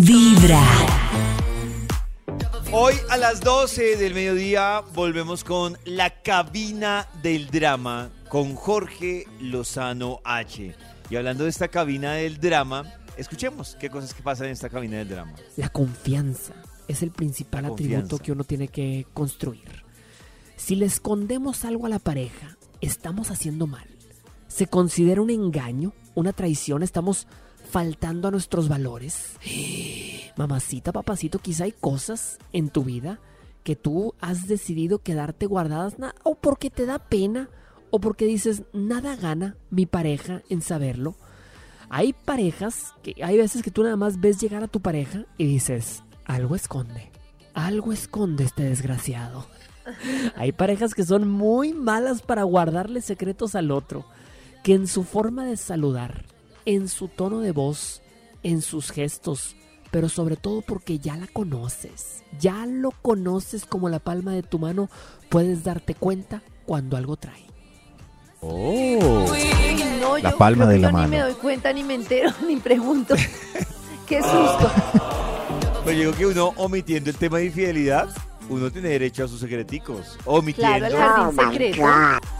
Vibra. Hoy a las 12 del mediodía volvemos con la cabina del drama con Jorge Lozano H. Y hablando de esta cabina del drama, escuchemos qué cosas que pasan en esta cabina del drama. La confianza es el principal La atributo confianza. que uno tiene que construir. Si le escondemos algo a la pareja, estamos haciendo mal. Se considera un engaño, una traición, estamos faltando a nuestros valores. Mamacita, papacito, quizá hay cosas en tu vida que tú has decidido quedarte guardadas o porque te da pena o porque dices, nada gana mi pareja en saberlo. Hay parejas que hay veces que tú nada más ves llegar a tu pareja y dices, algo esconde, algo esconde este desgraciado. Hay parejas que son muy malas para guardarle secretos al otro, que en su forma de saludar, en su tono de voz, en sus gestos, pero sobre todo porque ya la conoces, ya lo conoces como la palma de tu mano, puedes darte cuenta cuando algo trae. No, La yo palma de la yo mano. Ni me doy cuenta, ni me entero, ni pregunto. Qué susto. Pues yo digo que uno omitiendo el tema de infidelidad, uno tiene derecho a sus secreticos. Omitiendo. Claro, el jardín secreto.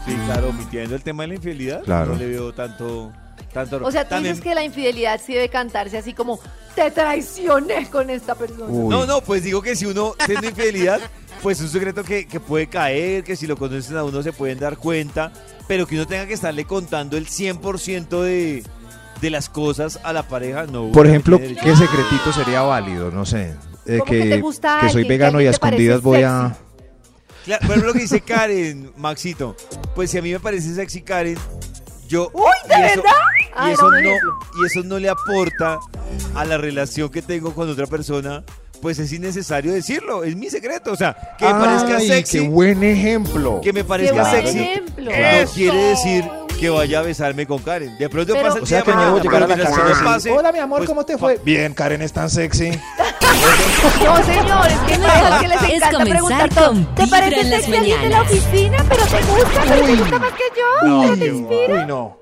Sí, claro, omitiendo el tema de la infidelidad. Claro. No le veo tanto... tanto O sea, tú También- dices que la infidelidad sí debe cantarse así como, te traicioné con esta persona. Uy. No, no, pues digo que si uno tiene infidelidad, pues es un secreto que, que puede caer, que si lo conocen a uno se pueden dar cuenta, pero que uno tenga que estarle contando el 100% de, de las cosas a la pareja, no. Por ejemplo. ¿qué secretito sería válido? No sé. Eh, ¿Cómo que te gusta que soy alguien, vegano y a escondidas voy a... Claro, por ejemplo, lo que dice Karen, Maxito, pues si a mí me parece sexy Karen, yo... ¡Uy, de eso- verdad! Y Ah, eso, era un no, y eso no le aporta a la relación que tengo con otra persona, pues es innecesario decirlo, es mi secreto, o sea, que me parezca Ay, sexy, qué buen ejemplo. que me Qué parezca buen sexy, ejemplo. no quiere decir que vaya a besarme con Karen. De pronto Pero- pasa el O sea que no mañana, debo llegar a la casa y pase, Hola, mi amor, pues, ¿cómo te fue? Bien, Karen es tan sexy. No, señores, que no, que les Es encanta comenzar preguntar todo. con ¿Te parece sexy alguien de la oficina? Pero te gusta, pero te gusta más que yo. No, pero te qué inspira. Uy, no.